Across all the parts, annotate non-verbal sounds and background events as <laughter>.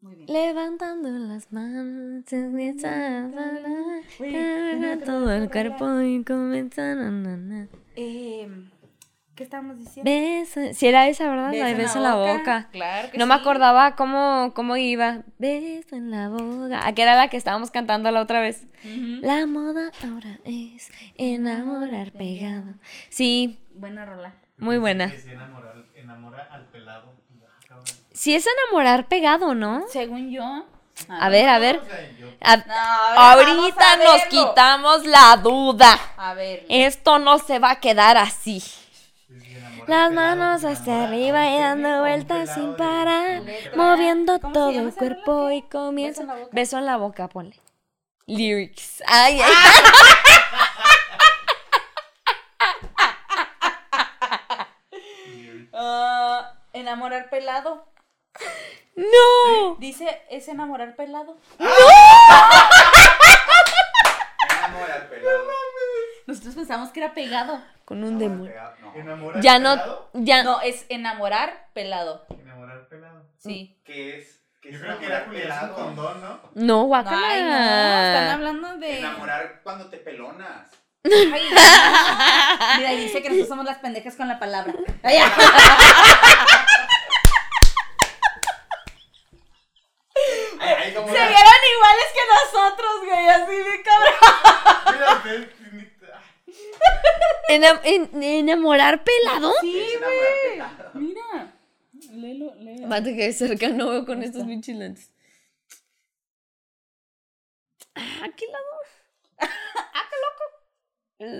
Muy bien. Levantando las manos, todo el cuerpo y comienza na, na, na. Eh, ¿Qué estábamos diciendo? Beso, si era esa, ¿verdad? La de beso en la boca. Claro que No me acordaba cómo, cómo iba. Beso en la boca. ¿A qué era la que estábamos cantando la otra vez? La moda ahora es enamorar pegado. Sí, Buena rola. muy buena. Enamora al pelado. Ah. Sí es enamorar pegado, ¿no? Según yo. A ver, a ver. A- No, a ahorita a nos quitamos la duda. A ver. Esto no se va a quedar así. Las manos hacia arriba y dando vueltas sin parar, Letra. moviendo ¿Cómo se todo el cuerpo y comienza. ¿Beso en la boca? Beso en la boca, ponle. Lyrics. Ay, ay. Ah, <laughs> enamorar pelado. No. Dice, ¿es enamorar pelado? Enamora al pelado. Nosotros pensamos que era pegado. Con un demonio. No. ¿Enamora Ya no, pelado? ya. No, es enamorar pelado. Enamorar pelado. Sí. ¿Qué es? ¿Qué Yo es creo que era enamorar culiarse un pelado? condón, ¿no? No, Ay, guacala. no, están hablando de. Enamorar cuando te pelonas. Ay, no. <laughs> Mira, y dice que nosotros somos las pendejas con la palabra. <laughs> Ay, como Se la- vieron iguales que nosotros, güey, así bien cabrón. Mira, en- ¿Enamorar pelado? Sí, pelado. Mira. Léelo, léelo. Mate que cerca no veo con estos lentes. Ah, qué lado. ah, qué loco.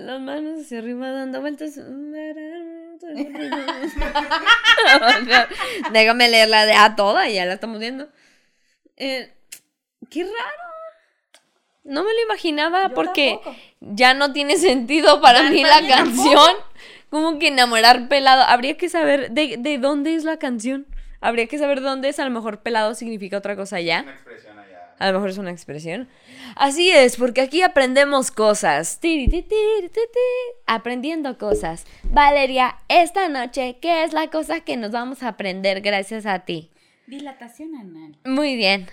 Las manos hacia arriba dando vueltas. <laughs> <laughs> Déjame leerla de a toda, ya la estamos viendo. Eh, qué raro. No me lo imaginaba Yo porque tampoco. ya no tiene sentido para mí la tampoco. canción. Como que enamorar pelado. Habría que saber de, de dónde es la canción. Habría que saber dónde es. A lo mejor pelado significa otra cosa ya. Una expresión allá. A lo mejor es una expresión. Así es, porque aquí aprendemos cosas. Tiri, ti, tiri, ti, ti. Aprendiendo cosas. Valeria, esta noche, ¿qué es la cosa que nos vamos a aprender gracias a ti? Dilatación anal. Muy bien.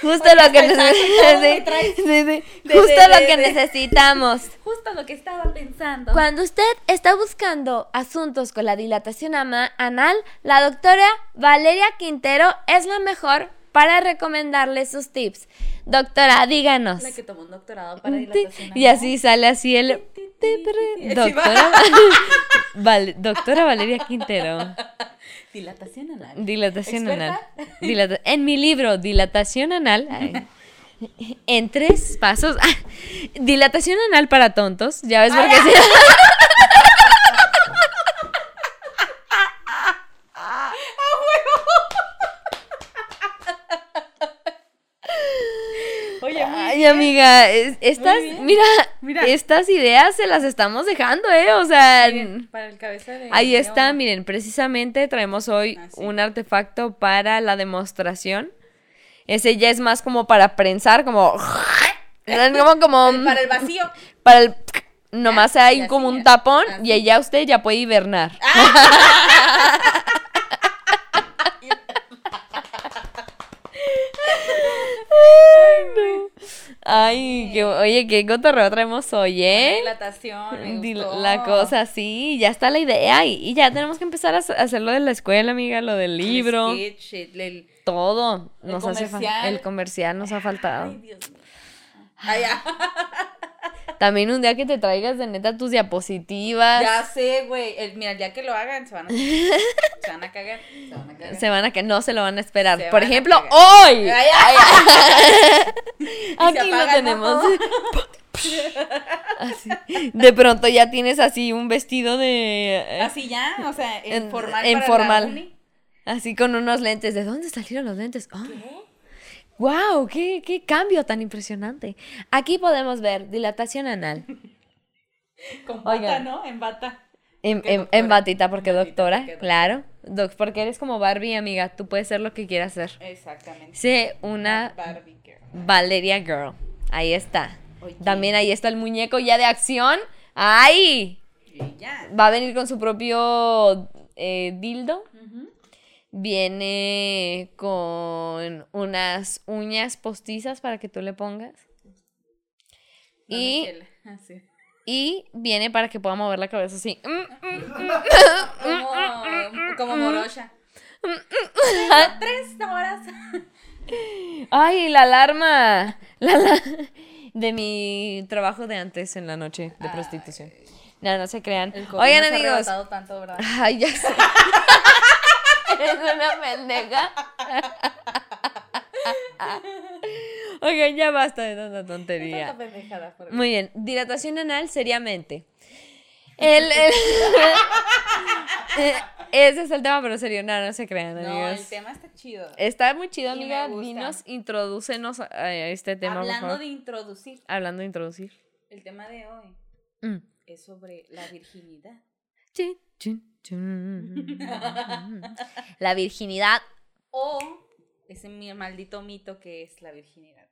Justo lo que de- Justo lo que necesitamos. <laughs> Justo lo que estaba pensando. Cuando usted está buscando asuntos con la dilatación anal, la doctora Valeria Quintero es la mejor para recomendarle sus tips. Doctora, díganos. La que tomó un doctorado para dilatación Y anal. así sale así el... Doctora, Val- doctora Valeria Quintero. <laughs> Dilatación anal. Dilatación anal. En mi libro, Dilatación anal. ay, En tres pasos. ah, dilatación anal para tontos. Ya ves por qué sí. Oye, muy Ay, amiga, es- estas, mira, Mira. estas ideas se las estamos dejando, ¿eh? O sea, Miren, para el cabeza de. ahí de está, miren, precisamente traemos hoy Ah, sí. un artefacto para la demostración. Ese ya es más como para prensar, como... como, como <laughs> Para el vacío. para el... Nomás y hay como un tapón y allá usted ya puede hibernar. <laughs> Ay, que, oye, qué cotorreo traemos hoy, ¿eh? Dilatación. me gustó. La cosa, sí, ya está la idea y, y ya tenemos que empezar a hacer lo de la escuela, amiga, lo del El libro, sketch, el- el- todo. El Nos hace comercial. el comercial nos ha faltado. Ay, Dios mío. Ay, ya. <laughs> También un día que te traigas de neta tus diapositivas. Ya sé, güey. Mira, ya que lo hagan, se van a, se van a cagar. Se van a cagar. Se van a no se lo van a esperar. Se Por ejemplo, hoy. Ay, ay. <laughs> Aquí lo tenemos. <laughs> Así. De pronto ya tienes así un vestido de. eh, Así ya, o sea, en, formal. en para formal. La uni. Así con unos lentes. ¿De dónde salieron los lentes? Ah, ¿Qué? ¡Wow! Qué, ¡Qué cambio tan impresionante! Aquí podemos ver dilatación anal. Con bata, Oigan. ¿no? En bata. En, en- en batita, porque En batita, doctora, porque claro. Doc, porque eres como Barbie, amiga. Tú puedes ser lo que quieras ser. Exactamente. Sé una Barbie girl. Valeria Girl. Ahí está. Oye. También ahí está el muñeco ya de acción. ¡Ay! Ya. Va a venir con su propio eh, dildo. Viene con unas uñas postizas para que tú le pongas. Y, <laughs> Ah, y viene para que pueda mover la cabeza así. Como, como morocha. Tres horas. <laughs> Ay, la alarma. La ala- <laughs> de mi trabajo de antes en la noche de prostitución. No, no se crean. El COVID Oigan, nos ha amigos. arrebatado tanto, ¿verdad? Ay, ya sé. Eres una pendeja. <laughs> Oigan, ya basta de tanta tontería. Muy bien, dilatación anal seriamente. El, el- <laughs> <laughs> Ese es el tema, pero serio, no, no se crean, No, amigos. el tema está chido. Está muy chido, amiga. Dinos, introdúcenos a este tema, por Hablando favor. de introducir, Hablando de introducir. el tema de hoy Mm. es sobre la virginidad. <laughs> La virginidad, O ese maldito mito que es la virginidad.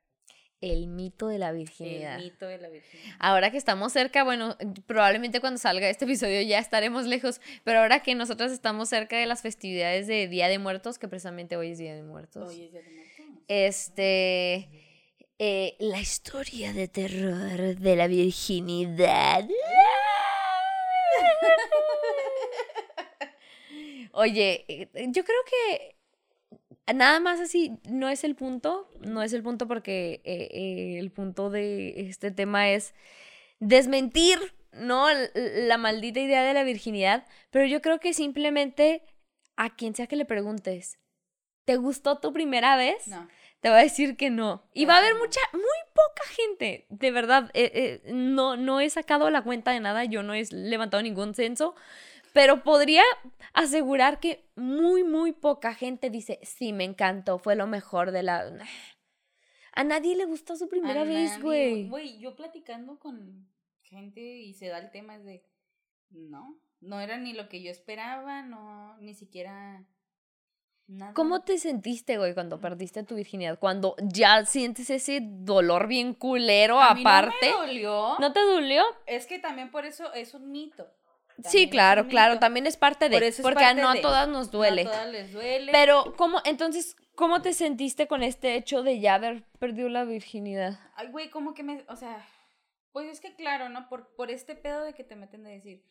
el mito de la virginidad. El mito de la virginidad. Ahora que estamos cerca, bueno, probablemente cuando salga este episodio ya estaremos lejos, pero ahora que nosotros estamos cerca de las festividades de Día de Muertos, que precisamente hoy es Día de Muertos, Hoy es Día de Muertos. este, eh, la historia de terror de la virginidad. <laughs> Oye, eh, yo creo que nada más así no es el punto, no es el punto porque eh, eh, el punto de este tema es desmentir, ¿no? La maldita idea de la virginidad, pero yo creo que simplemente a quien sea que le preguntes, ¿te gustó tu primera vez? No. Te va a decir que no. Y va a haber mucha, muy poca gente. De verdad, eh, eh, no, no he sacado la cuenta de nada, yo no he levantado ningún censo, pero podría asegurar que muy, muy poca gente dice, sí, me encantó, fue lo mejor de la... A nadie le gustó su primera A vez, güey. Güey, yo platicando con gente y se da el tema de, no, no era ni lo que yo esperaba, no, ni siquiera nada. ¿Cómo te sentiste, güey, cuando perdiste tu virginidad? Cuando ya sientes ese dolor bien culero A mí aparte. No me dolió. ¿No te dolió? Es que también por eso es un mito. Sí, claro, claro, también es parte de, Por eso es porque parte no a todas nos duele. No a todas les duele. Pero, ¿cómo, entonces, cómo te sentiste con este hecho de ya haber perdido la virginidad? Ay, güey, como que me, o sea, pues es que claro, ¿no? Por, por este pedo de que te meten de decir,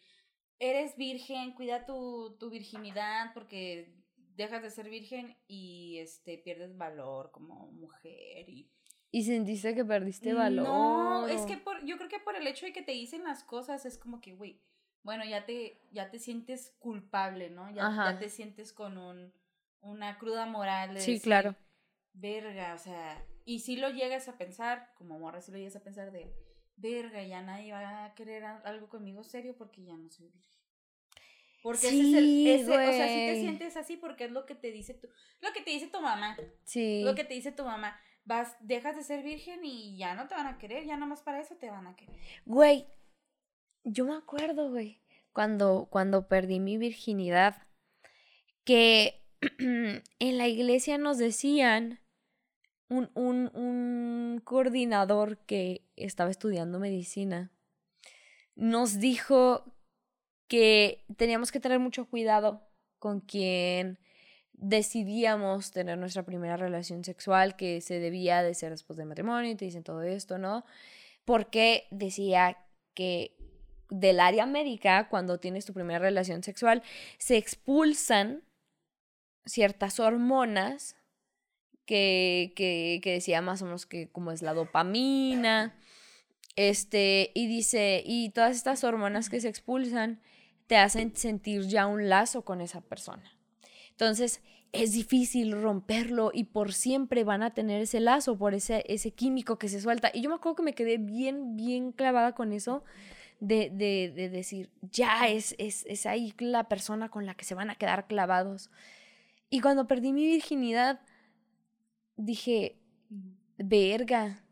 eres virgen, cuida tu, tu virginidad porque dejas de ser virgen y este pierdes valor como mujer y ¿Y sentiste que perdiste valor? No, es que por, yo creo que por el hecho de que te dicen las cosas es como que, güey, bueno, ya te, ya te sientes culpable, ¿no? Ya, ya te sientes con un, una cruda moral. De Sí, decir, claro. Verga, o sea, y si lo llegas a pensar, como morra, si lo llegas a pensar de, verga, ya nadie va a querer algo conmigo serio porque ya no soy virgen. Porque ese es el, Sí, ese, o sea, si te sientes así porque es lo que te dice tu, lo que te dice tu mamá. Sí. Lo que te dice tu mamá, vas, dejas de ser virgen y ya no te van a querer, ya nomás para eso te van a querer. Güey, yo me acuerdo, güey, cuando, cuando perdí mi virginidad, que <clears throat> en la iglesia nos decían, un, un, un coordinador que estaba estudiando medicina, nos dijo que teníamos que tener mucho cuidado con quien decidíamos tener nuestra primera relación sexual, que se debía de ser después del matrimonio, y te dicen todo esto, ¿no? Porque decía que del área médica, cuando tienes tu primera relación sexual, se expulsan ciertas hormonas que, que, que decía más o menos que como es la dopamina, este, y dice, y todas estas hormonas que se expulsan te hacen sentir ya un lazo con esa persona. Entonces, es difícil romperlo y por siempre van a tener ese lazo por ese, ese químico que se suelta. Y yo me acuerdo que me quedé bien, bien clavada con eso de, de, de decir, ya es, es, es ahí la persona con la que se van a quedar clavados. Y cuando perdí mi virginidad, dije, verga.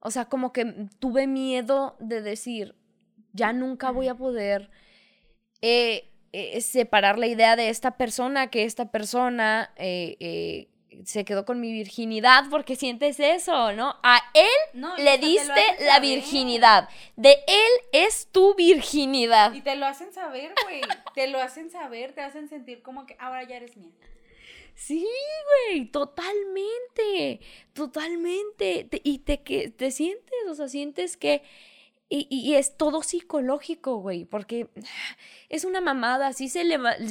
O sea, como que tuve miedo de decir, ya nunca voy a poder eh, eh, separar la idea de esta persona, que esta persona eh, se quedó con mi virginidad, porque sientes eso, ¿no? A él No, le diste la saber. virginidad. De él es tu virginidad. Y te lo hacen saber, güey. te lo hacen saber, te hacen sentir como que ahora ya eres mía. Sí, güey, totalmente, totalmente. Te- y te, que, te sientes, o sea, sientes que... Y, es todo psicológico, güey, porque es una mamada, sí se,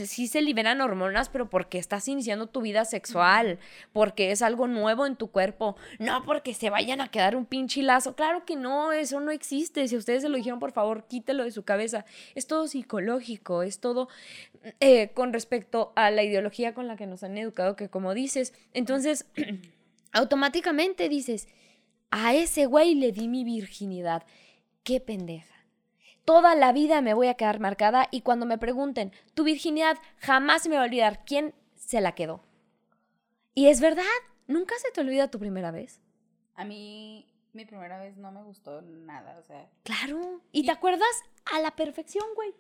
sí se liberan hormonas, pero porque estás iniciando tu vida sexual, porque es algo nuevo en tu cuerpo, no porque se vayan a quedar un pinche lazo. Claro que no, eso no existe. Si ustedes se lo dijeron, por favor, quítelo de su cabeza. Es todo psicológico, es todo eh, con respecto a la ideología con la que nos han educado, que como dices, entonces <clears throat> automáticamente dices, a ese güey le di mi virginidad. Qué pendeja. Toda la vida me voy a quedar marcada y cuando me pregunten, tu virginidad jamás me va a olvidar quién se la quedó. Y es verdad, nunca se te olvida tu primera vez. A mí, mi primera vez no me gustó nada, o sea. Claro. ¿Y, Y- te acuerdas a la perfección, güey?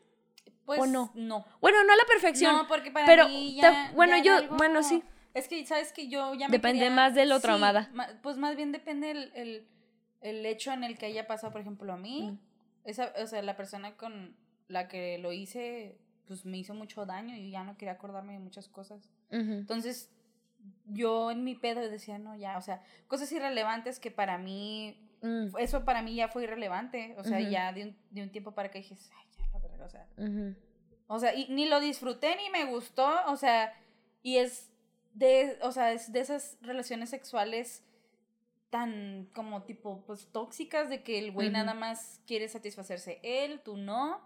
Pues ¿O no? No. Bueno, no a la perfección. No, porque para pero mí te- ya, bueno, ya yo- algo- bueno, sí. Es que, ¿sabes que Yo ya me Depende quería- más de lo sí, traumada. pues más bien depende el, el, el hecho en el que haya pasado, por ejemplo, a mí. Mm. Esa, o sea, la persona con la que lo hice, pues me hizo mucho daño y ya no quería acordarme de muchas cosas. Entonces, yo en mi pedo decía, no, ya, o sea, cosas irrelevantes que para mí, Mm, eso para mí ya fue irrelevante. O sea, ya de un, de un tiempo para acá dije, ay, ya, la verdad, o sea. O sea, y ni lo disfruté ni me gustó, o sea, y es de, o sea, es de esas relaciones sexuales tan como tipo, pues tóxicas de que el güey nada más quiere satisfacerse él, tú no,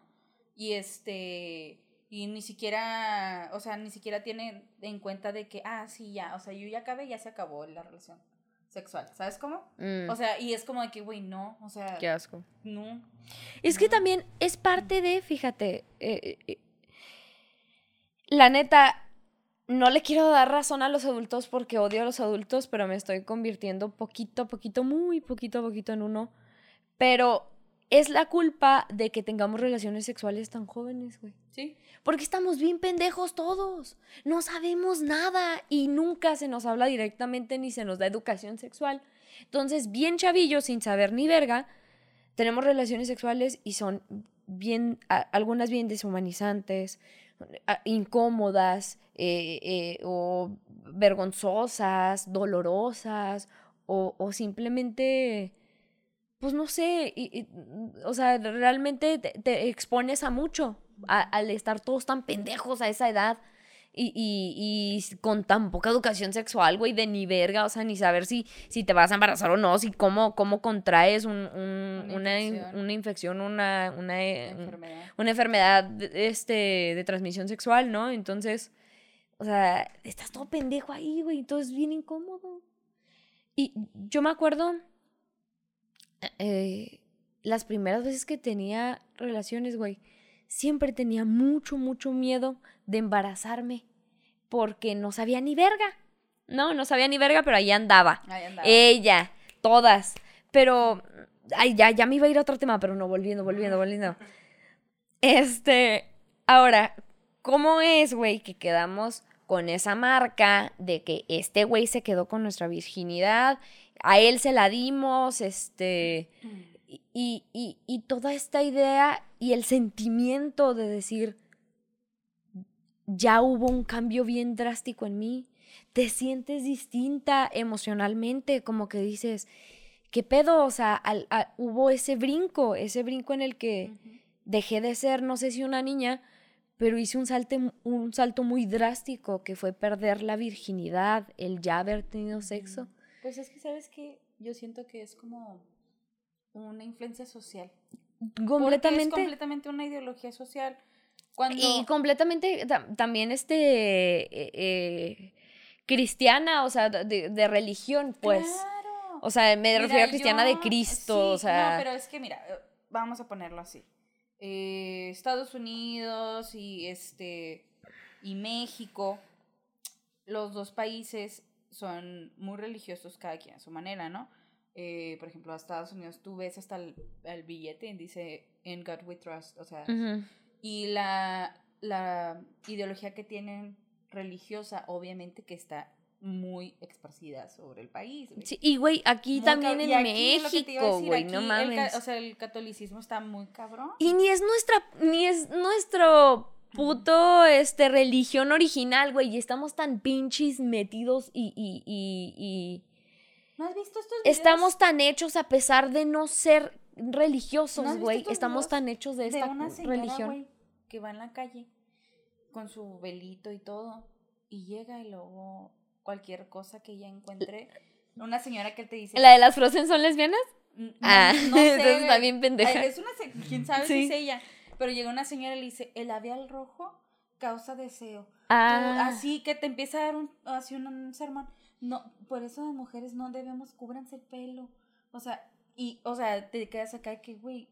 y este, y ni siquiera, o sea, ni siquiera tiene en cuenta de que, ah, sí, ya, o sea, yo ya acabé, ya se acabó la relación sexual, ¿sabes cómo? Mm, O sea, y es como de que, güey, no, o sea, qué asco. no. Es que también es parte de, fíjate, eh, eh, la neta, no le quiero dar razón a los adultos porque odio a los adultos, pero me estoy convirtiendo poquito a poquito, muy poquito a poquito en uno. Pero es la culpa de que tengamos relaciones sexuales tan jóvenes, güey. Sí. Porque estamos bien pendejos todos. No sabemos nada y nunca se nos habla directamente ni se nos da educación sexual. Entonces, bien chavillos, sin saber ni verga, tenemos relaciones sexuales y son bien, a- algunas bien deshumanizantes, incómodas eh, eh, o vergonzosas, dolorosas o, o simplemente, pues no sé, y- o sea, realmente te, expones a mucho al estar todos tan pendejos a esa edad. Y, y, y con tan poca educación sexual, güey, de ni verga, o sea, ni saber si, si te vas a embarazar o no, si cómo, cómo contraes un- un- Una una, in- infección. una infección, una, una, eh, Enfermedad. una enfermedad de- este, de transmisión sexual, ¿no? Entonces, o sea, estás todo pendejo ahí, güey, entonces es bien incómodo. Y yo me acuerdo eh, las primeras veces que tenía relaciones, güey, siempre tenía mucho, mucho miedo de embarazarme porque no sabía ni verga. No, no sabía ni verga, pero ahí andaba. Ahí andaba. Ella, todas. Pero, ay, ya, ya me iba a ir a otro tema, pero no, volviendo, volviendo, volviendo. Este, ahora, ¿cómo es, güey, que quedamos con esa marca de que este güey se quedó con nuestra virginidad? A él se la dimos, este, y, y, y- y toda esta idea y el sentimiento de decir, ya hubo un cambio bien drástico en mí, te sientes distinta emocionalmente, como que dices, ¿qué pedo? O sea, al- al- hubo ese brinco, ese brinco en el que dejé de ser, no sé si una niña, pero hice un, salte, un salto muy drástico, que fue perder la virginidad, el ya haber tenido sexo. Pues es que, ¿sabes que Yo siento que es como una influencia social. Porque es Completamente. completamente una ideología social. Cuando... Y completamente tam- también este eh, eh, cristiana, o sea, de, de religión, pues. Claro. O sea, me Mira, refiero a cristiana de Cristo, o sea. No, pero es que mira, eh, vamos a ponerlo así. Eh, Estados Unidos y este y México, los dos países son muy religiosos cada quien a su manera, ¿no? Eh, por ejemplo, a Estados Unidos tú ves hasta el, el billete y dice In God We Trust, o sea. Y la, la ideología que tienen religiosa, obviamente que está muy esparcida sobre el país. güey. Sí, y güey, aquí Muy también en aquí México, güey, no el mames. o sea, el catolicismo está muy cabrón. Y ni es nuestra, ni es nuestro puto este religión original, güey, y estamos tan pinches metidos y, y, y, y ¿No has visto estos videos estamos tan hechos a pesar de no ser ¿No has religiosos, güey. Estamos videos tan hechos de de esta una señora, religión. güey, que va en la calle con su velito y todo y llega y luego cualquier cosa que ella encuentre, una señora que te dice, ¿La de las Frozen son lesbianas? "N- no, Ah, no <laughs> sé, entonces está güey". bien pendeja. Es una, quién sabe Sí. si es ella, pero llega una señora y le dice, el labial rojo causa deseo. Ah, así que te empieza a dar un, así un, un sermón. No, por eso las mujeres no debemos, cúbranse el pelo. O sea, y, o sea, te quedas acá que, güey,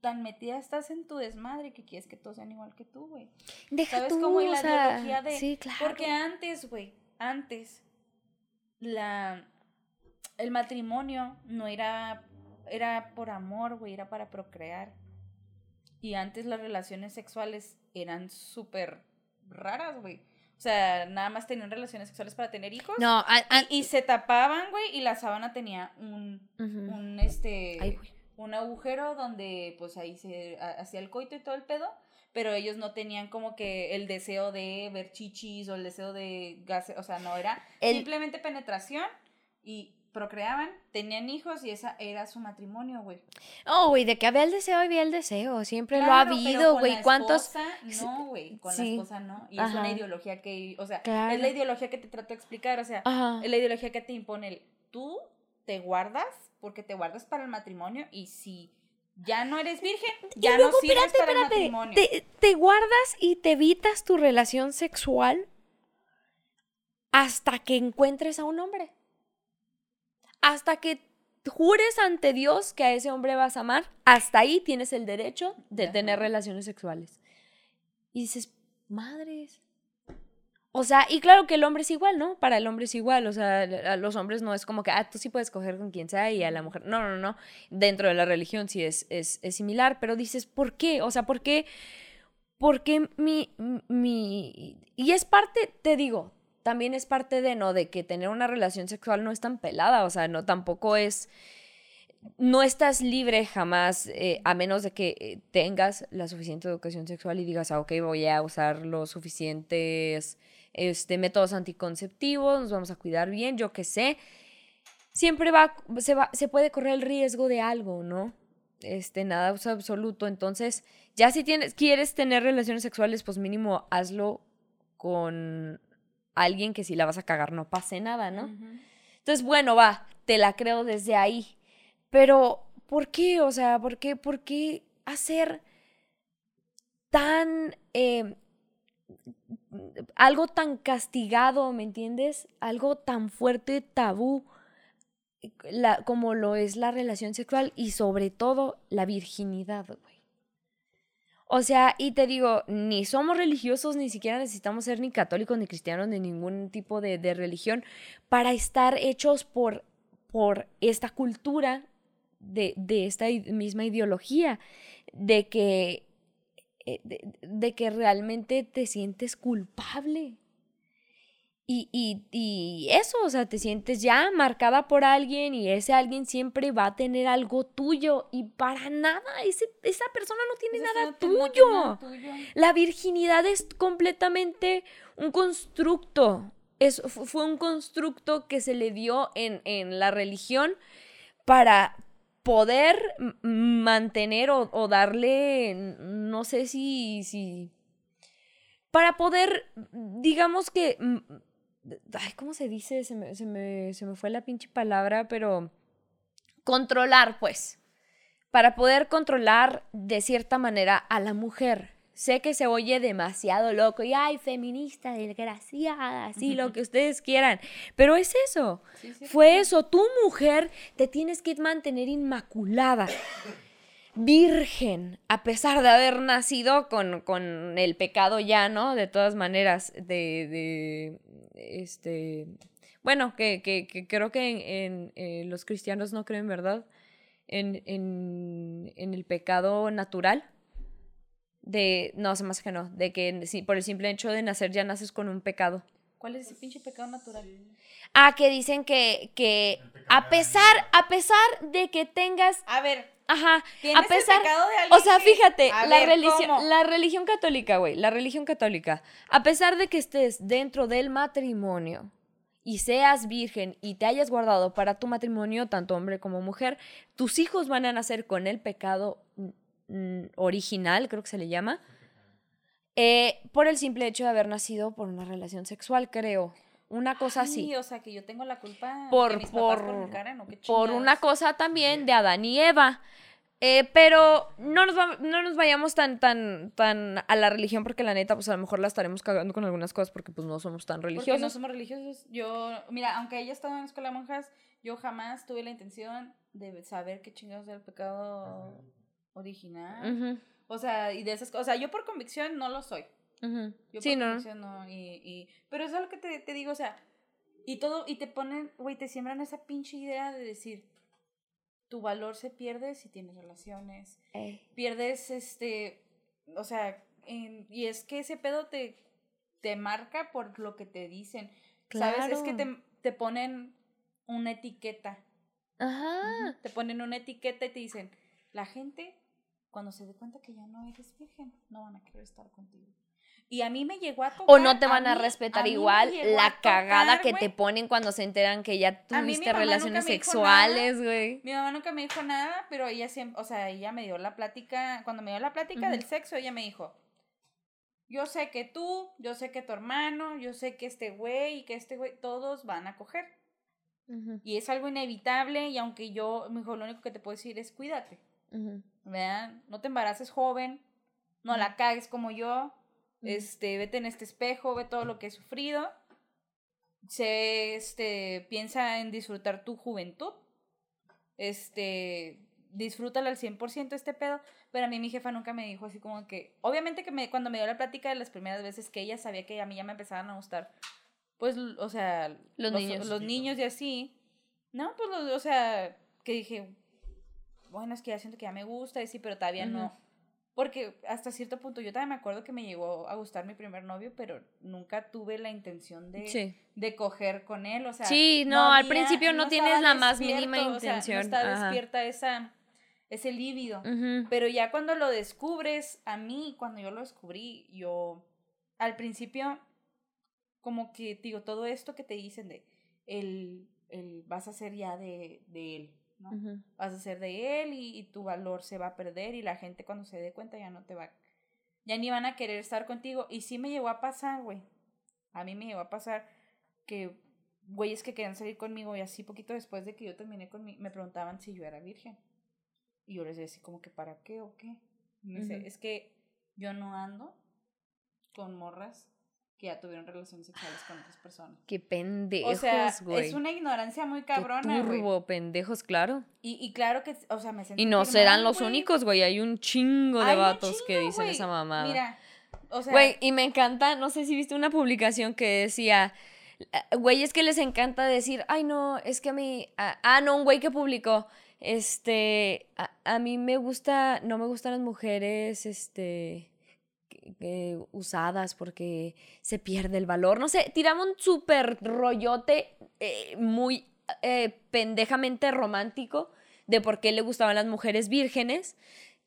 tan metida estás en tu desmadre que quieres que todos sean igual que tú, güey. deja ¿Sabes tú, cómo? La sea, ideología de- Sí, claro. Porque antes, güey, antes, la, el matrimonio no era, era por amor, güey, era para procrear. Y antes las relaciones sexuales eran súper raras, güey. O sea, nada más tenían relaciones sexuales para tener hijos. No, a- a- Y se tapaban, güey, y la sábana tenía un, Ujú. un este Ay, güey. Un agujero donde pues ahí se ha- hacía el coito y todo el pedo, pero ellos no tenían como que el deseo de ver chichis o el deseo de gas, o sea, no era El- simplemente penetración y procreaban, tenían hijos y esa era su matrimonio, güey. Oh, güey, de que había el deseo, había el deseo. Siempre lo ha habido, güey. ¿Cuántos? no, güey, con Sí. la esposa no, y es una ideología que, o sea, Claro. es la ideología que te trato de explicar, o sea, Ajá. es la ideología que te impone el tú te guardas porque te guardas para el matrimonio y si ya no eres virgen, ya luego, no sirves espérate, para el matrimonio. Te, te guardas y te evitas tu relación sexual hasta que encuentres a un hombre. Hasta que jures ante Dios que a ese hombre vas a amar, hasta ahí tienes el derecho de Ajá. tener relaciones sexuales. Y dices, madres. O sea, y claro que el hombre es igual, ¿no? Para el hombre es igual, o sea, a los hombres no es como que, ah, tú sí puedes coger con quien sea y a la mujer, no, no, no, dentro de la religión sí es, es, es similar, pero dices, ¿por qué? O sea, ¿por qué? ¿Por qué mi, mi... Y es parte, te digo, también es parte de, ¿no? De que tener una relación sexual no es tan pelada, o sea, no tampoco es... No estás libre jamás, eh, a menos de que eh, tengas la suficiente educación sexual y digas, ah, ok, voy a usar los suficientes este, métodos anticonceptivos, nos vamos a cuidar bien, yo qué sé. Siempre va, se, va, se puede correr el riesgo de algo, ¿no? Este, nada es absoluto. Entonces, ya si tienes, quieres tener relaciones sexuales, pues mínimo hazlo con alguien que si la vas a cagar no pase nada, ¿no? Entonces, bueno, va, te la creo desde ahí. Pero, ¿por qué? O sea, ¿por qué, por qué hacer tan... eh, algo tan castigado, ¿me entiendes? Algo tan fuerte, tabú, la- como lo es la relación sexual y sobre todo la virginidad, güey. O sea, y te digo, ni somos religiosos, ni siquiera necesitamos ser ni católicos, ni cristianos, ni ningún tipo de, de religión para estar hechos por, por esta cultura de, de esta misma ideología, de que, de, de que realmente te sientes culpable. Y, y, y eso, o sea, te sientes ya marcada por alguien y ese alguien siempre va a tener algo tuyo y para nada, ese, esa persona no tiene nada no tuyo. nada tuyo. La virginidad es completamente un constructo. Es, fu- fue un constructo que se le dio en, en la religión para poder mantener o, darle, no sé si, si, para poder, digamos que, ay, ¿cómo se dice? Se me, se me, se me fue la pinche palabra, pero controlar, pues, para poder controlar de cierta manera a la mujer. Sé que se oye demasiado loco y, ay, feminista, desgraciada, así lo que ustedes quieran, pero es eso. Sí, sí, Fue eso, tu mujer te tienes que mantener inmaculada, virgen, a pesar de haber nacido con, con el pecado ya, ¿no? De todas maneras, de, de este, bueno, que, que, que creo que en, en, eh, los cristianos no creen, ¿verdad? En, en, en el pecado natural. De, no, se más que no, de que sí, por el simple hecho de nacer ya naces con un pecado. ¿Cuál es ese pinche pecado natural? Ah, que dicen que, que a pesar, a pesar de que tengas A ver, Ajá, a pesar... el pecado de O sea, que- fíjate, a la ver, religión, ¿cómo? la religión católica, güey, la religión católica, a pesar de que estés dentro del matrimonio y seas virgen y te hayas guardado para tu matrimonio, tanto hombre como mujer, tus hijos van a nacer con el pecado mm, original, creo que se le llama, eh, por el simple hecho de haber nacido por una relación sexual, creo. Una cosa así. Ay, o sea, que yo tengo la culpa Por- que mis papás por- ¿o qué por una cosa también de Adán y Eva. Eh, pero no nos, va- no nos vayamos tan, tan, tan a la religión porque la neta, pues a lo mejor la estaremos cagando con algunas cosas porque pues no somos tan Porque religiosos. no somos religiosos. Yo, mira, aunque ella estaba en la escuela de monjas, yo jamás tuve la intención de saber qué chingados era el pecado original. O sea, y de esas cosas. O sea, yo por convicción no lo soy. Yo Sí, por no. convicción no. Y, y, pero eso es lo que te, te digo, o sea, y todo, y te ponen, güey, te siembran esa pinche idea de decir, tu valor se pierde si tienes relaciones, pierdes este, o sea, en- y es que ese pedo te, te marca por lo que te dicen, ¿sabes? Es que te, Claro. te ponen una etiqueta, Ajá. te ponen una etiqueta y te dicen, la gente, cuando se dé cuenta que ya no eres virgen, no van a querer estar contigo. Y a mí me llegó a tocar. O no te van a, mí- respetar igual la cagada que te ponen cuando se enteran que ya tuviste relaciones sexuales, güey. Mi mamá nunca me dijo nada, pero ella siempre, o sea, ella me dio la plática, cuando me dio la plática del sexo, ella me dijo, yo sé que tú, yo sé que tu hermano, yo sé que este güey y que este güey, todos van a coger. Y es algo inevitable y aunque yo, me dijo, lo único que te puedo decir es cuídate, ujú. ¿Verdad? No te embaraces joven, no la cagues como yo, este, vete en este espejo, ve todo lo que he sufrido, se, este, piensa en disfrutar tu juventud, este, disfrútala al 100% este pedo, pero a mí mi jefa nunca me dijo así como que, obviamente que me, cuando me dio la plática de las primeras veces que ella sabía que a mí ya me empezaban a gustar, pues, o sea, Los niños. los niños y así, no, pues, los- o sea, que dije, bueno, es que ya siento que ya me gusta, y sí, pero todavía no. Porque hasta cierto punto yo también me acuerdo que me llegó a gustar mi primer novio, pero nunca tuve la intención de, Sí. de coger con él, o sea. Sí, no, al principio no tienes la más mínima o sea, intención, no está ajá. despierta esa, ese líbido. Pero ya cuando lo descubres, a mí, cuando yo lo descubrí, yo al principio, como que, digo, todo esto que te dicen de, el, el vas a ser ya de, de él, ¿no? Vas a ser de él y, y tu valor se va a perder y la gente cuando se dé cuenta ya no te va, ya ni van a querer estar contigo. Y sí me llegó a pasar, güey. A mí me llegó a pasar que güeyes que querían salir conmigo y así poquito después de que yo terminé con mi, me preguntaban si yo era virgen. Y yo les decía así como que para qué o qué. Y me dice, es que yo no ando con morras que ya tuvieron relaciones sexuales con otras personas. Qué pendejos, O sea, güey. es una ignorancia muy Qué cabrona, güey. turbo, pendejos, claro. Y, y claro que, o sea, me sentí Y no serán los únicos, güey. Hay un chingo de Hay vatos que dicen esa mamada. Mira, o sea, Güey, y me encanta, no sé si viste una publicación que decía, güey, es que les encanta decir, ay, no, es que a mí, ah, ah, no, un güey que publicó, este, a, a mí me gusta, no me gustan las mujeres, este, que usadas porque se pierde el valor, no sé, tiramos un súper rollote eh, muy eh, pendejamente romántico de por qué le gustaban las mujeres vírgenes.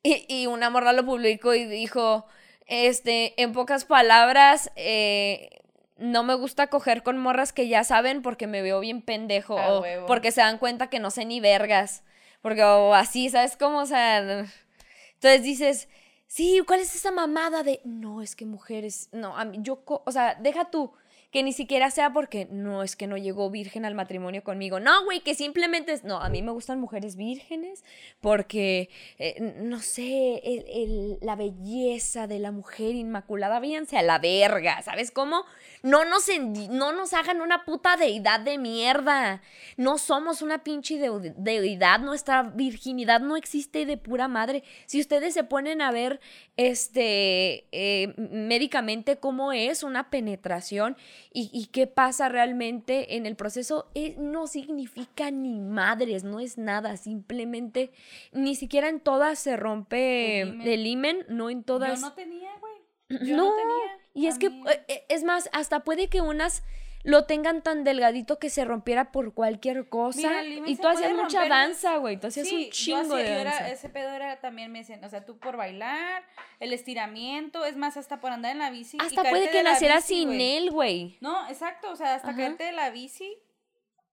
Y, y una morra lo publicó y dijo, este, en pocas palabras, eh, no me gusta coger con morras que ya saben porque me veo bien pendejo o huevo. porque se dan cuenta que no sé ni vergas. Porque o así, ¿sabes cómo? O sea, entonces dices, sí, ¿cuál es esa mamada de, no, es que mujeres, no, a mí, yo, o sea, deja tú, que ni siquiera sea porque, no, es que no llegó virgen al matrimonio conmigo. No, güey, que simplemente es, no, a mí me gustan mujeres vírgenes porque, eh, no sé, el- el- la belleza de la mujer inmaculada, váyanse a la verga, ¿sabes cómo? No nos, no nos hagan una puta deidad de mierda. No somos una pinche deu- deidad. Nuestra virginidad no existe de pura madre. Si ustedes se ponen a ver este eh, médicamente cómo es una penetración y, y qué pasa realmente en el proceso, eh, no significa ni madres, no es nada. Simplemente ni siquiera en todas se rompe El himen. no en todas. yo no tenía, güey. <clears throat> Yo No, no tenía. y es que, mí- eh, eh, es más, hasta puede que unas lo tengan tan delgadito que se rompiera por cualquier cosa. Mira, y tú hacías mucha romper, danza, güey. Tú hacías Sí, un chingo hacía- de yo era- danza. ese pedo era también me decían, o sea, tú por bailar, el estiramiento, es más, hasta por andar en la bici. Hasta puede de que naciera bici, sin él, güey. No, exacto, o sea, hasta Ajá. caerte de la bici,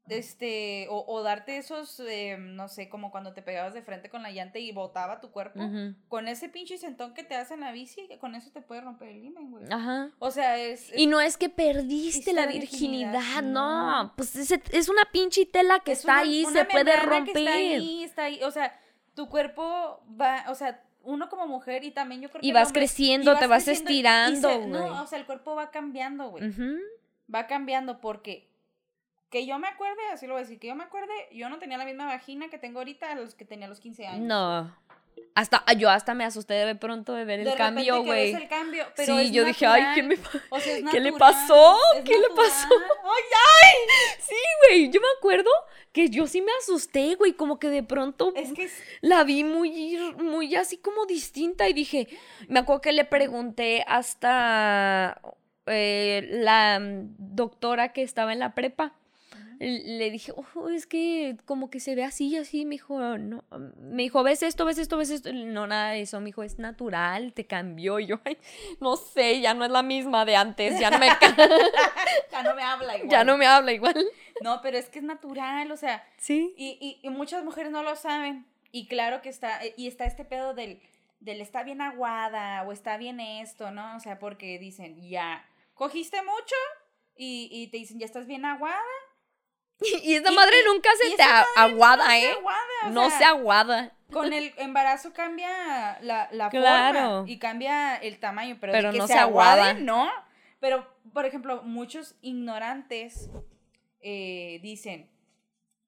este, o, o darte esos, eh, no sé, como cuando te pegabas de frente con la llanta y botaba tu cuerpo. Con ese pinche sentón que te hace en la bici, con eso te puede romper el himen, güey. Ajá. O sea, es... Y no es que perdiste la virginidad, virginidad, no. no. Pues es, es una pinche tela que es está una- ahí, una se puede romper. Que está ahí, está ahí, o sea, tu cuerpo va, o sea, uno como mujer y también yo creo que Y vas hombre, creciendo, y te vas creciendo estirando, güey. No, o sea, el cuerpo va cambiando, güey. Va cambiando porque que yo me acuerde, así lo voy a decir, que yo me acuerde, yo no tenía la misma vagina que tengo ahorita a los que tenía a los 15 años. No. Hasta yo hasta me asusté de pronto de ver De el cambio, que güey. el cambio, pero Sí, yo dije, ay. ¿qué me O sea, ¿Qué le pasó? ¿Qué le pasó? Ay, ay. Sí, güey. Yo me acuerdo que yo sí me asusté, güey. Como que de pronto Es que la vi muy, muy así como distinta y dije, me acuerdo que le pregunté hasta eh, la mm, doctora que estaba en la prepa. Le dije, "Oh, es que como que se ve así, así, me dijo, no, me dijo, ¿ves esto, ves esto, ves esto? No, nada de eso, me dijo, es natural, te cambió. Y yo, ay, no sé, ya no es la misma de antes, ya no me, <laughs> ya no me habla <laughs> igual. ya no me habla igual. No, pero es que es natural, o sea, Sí. y, y, y muchas mujeres no lo saben. Y claro que está, y está este pedo del, del está bien aguada o está bien esto, ¿no? O sea, porque dicen, ya, cogiste mucho y, y te dicen, ya estás bien aguada. <laughs> Y esa Y- madre y- nunca se te aguada, no ¿eh? se aguada, o No sea, se aguada. <laughs> Con el embarazo cambia la, la Claro. forma y cambia el tamaño, pero, Pero de que no se, se aguada. aguade, no. Pero, por ejemplo, muchos ignorantes eh, dicen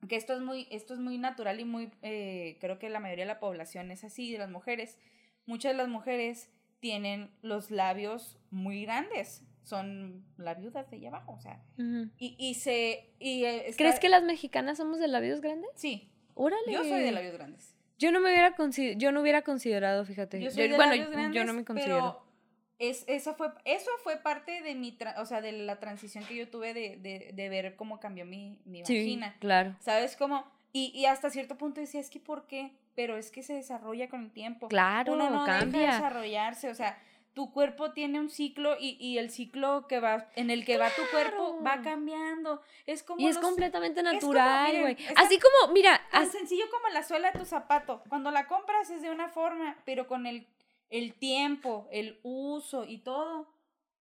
que esto es muy, esto es muy natural y muy, eh, creo que la mayoría de la población es así, de las mujeres. Muchas de las mujeres tienen los labios muy grandes, son labiudas de allá abajo, o sea, Ujú. y, y se... Y, eh, está- ¿Crees que las mexicanas somos de labios grandes? Sí, Órale. yo soy de labios grandes. Yo no me hubiera consi- yo no hubiera considerado, fíjate. Yo soy de bueno, labios yo grandes, no me considero. Pero es, eso, fue, eso fue parte de mi, o sea, de la transición que yo tuve de, de, de ver cómo cambió mi, mi Sí, vagina. claro. ¿Sabes cómo? Y, y hasta cierto punto decía, es que ¿por qué? Pero es que se desarrolla con el tiempo. Claro, Uno no deja de cambia. desarrollarse, o sea, tu cuerpo tiene un ciclo y, y el ciclo que va, en el que va tu cuerpo va cambiando. Es como Y es los- completamente natural, güey. Así como, mira, Tan as- sencillo como la suela de tu zapato. Cuando la compras es de una forma, pero con el, el tiempo, el uso y todo,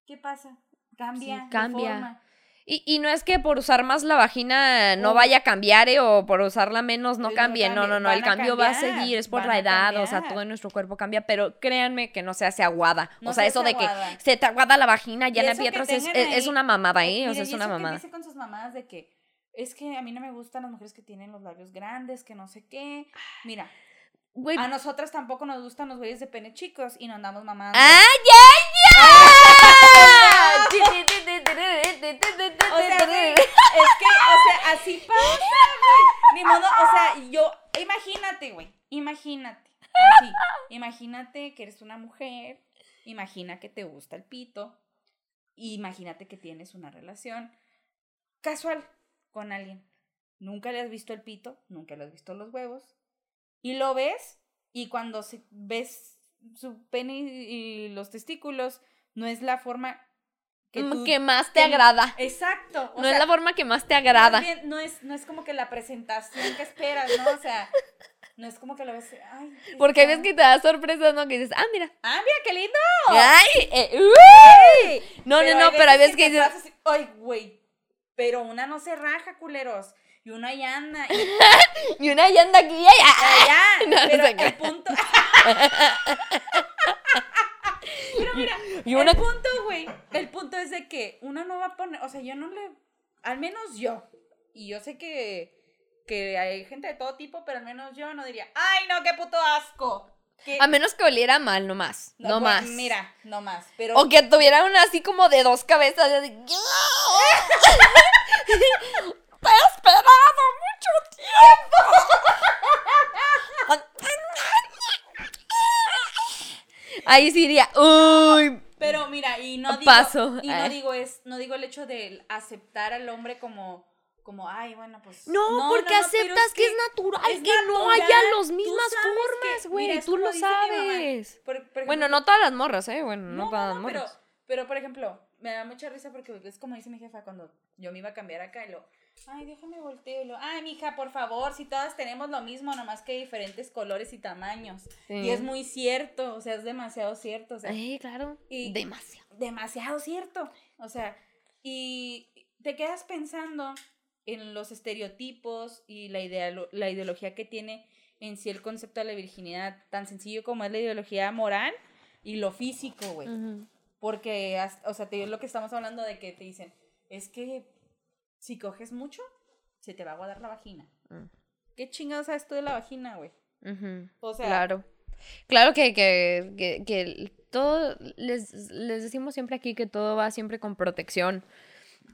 ¿qué pasa? Cambia. Sí, de cambia. forma. Y, y no es que por usar más la vagina no Oh. vaya a cambiar, ¿eh? O por usarla menos no cambie. No, no, no. El cambio va a seguir, es por la edad, o sea, todo en nuestro cuerpo cambia. Pero créanme que no se hace aguada. No o sea, se eso de que se te aguada la vagina, ya que Pietros es, es, una mamada, ¿eh? O sea, es una que mamada. con sus mamadas de que es que a mí no me gustan las mujeres que tienen los labios grandes, que no sé qué. Mira, a nosotras tampoco nos gustan los güeyes de pene chicos y nos andamos mamando. ¡Ah, ya, O sea, güey, es que, o sea, así pasa, güey. Ni modo, o sea, yo, imagínate, güey, imagínate, así, imagínate que eres una mujer, imagina que te gusta el pito, imagínate que tienes una relación casual con alguien. Nunca le has visto el pito, nunca le has visto los huevos, y lo ves, y cuando ves su pene y los testículos, no es la forma que, tú- que más te que- agrada. Exacto. o No es la forma que más te más agrada. bien, no, es, no es como que la presentación que esperas, ¿no? O sea, no es como que lo ves. Ay, Porque está- ves que te da sorpresas, ¿no? Que dices, ah, mira. ¡Ah, mira qué lindo! ¡Ay! eh, uy. No, no, no, pero hay veces que dices, así, Ay, güey. Pero una no se raja, culeros. Y una ahí anda. Y <laughs> y una ya anda aquí, ya, ya. allá. No, no pero se el punto. <laughs> <laughs> pero mira, <laughs> Y una el punto, güey. El punto es de que uno no va a poner. O sea, yo no le. Al menos yo. Y yo sé que. Que hay gente de todo tipo, pero al menos yo no diría, ¡ay, no, qué puto asco! Que- A menos que oliera mal, no más. No, pues, más. Mira, no más. Pero O que tuviera una así como de dos cabezas. así, <laughs> <laughs> Te he esperado mucho tiempo. Ahí sí diría, uy. Pero mira, y no digo, Paso. y no Ay. digo es, no digo el hecho de aceptar al hombre como, como, ay, bueno, pues. No, porque aceptas que, es natural, es que no haya las mismas formas, güey. Tú lo sabes. Por- por Bueno, no todas las morras, ¿eh? Bueno, no, no, las no, pero, morras. pero por ejemplo, me da mucha risa porque es como dice mi jefa cuando yo me iba a cambiar acá y lo, ay, déjame volteo y lo, ay, mija, por favor, si todas tenemos lo mismo, nomás que diferentes colores y tamaños. Sí. Y es muy cierto, o sea, es demasiado cierto, o sea, Eh, claro. y- Demasiado. demasiado cierto. O sea, y te quedas pensando en los estereotipos y la, idealo- la ideología que tiene en sí el concepto de la virginidad, tan sencillo como es la ideología moral y lo físico, güey. Ujú. Porque, o sea, te digo lo que estamos hablando de que te dicen, es que si coges mucho, se te va a aguadar la vagina. Mm. ¿Qué chingados sabes tú de la vagina, güey? O sea, Claro. Claro que, que, que, que todo, les, les decimos siempre aquí que todo va siempre con protección.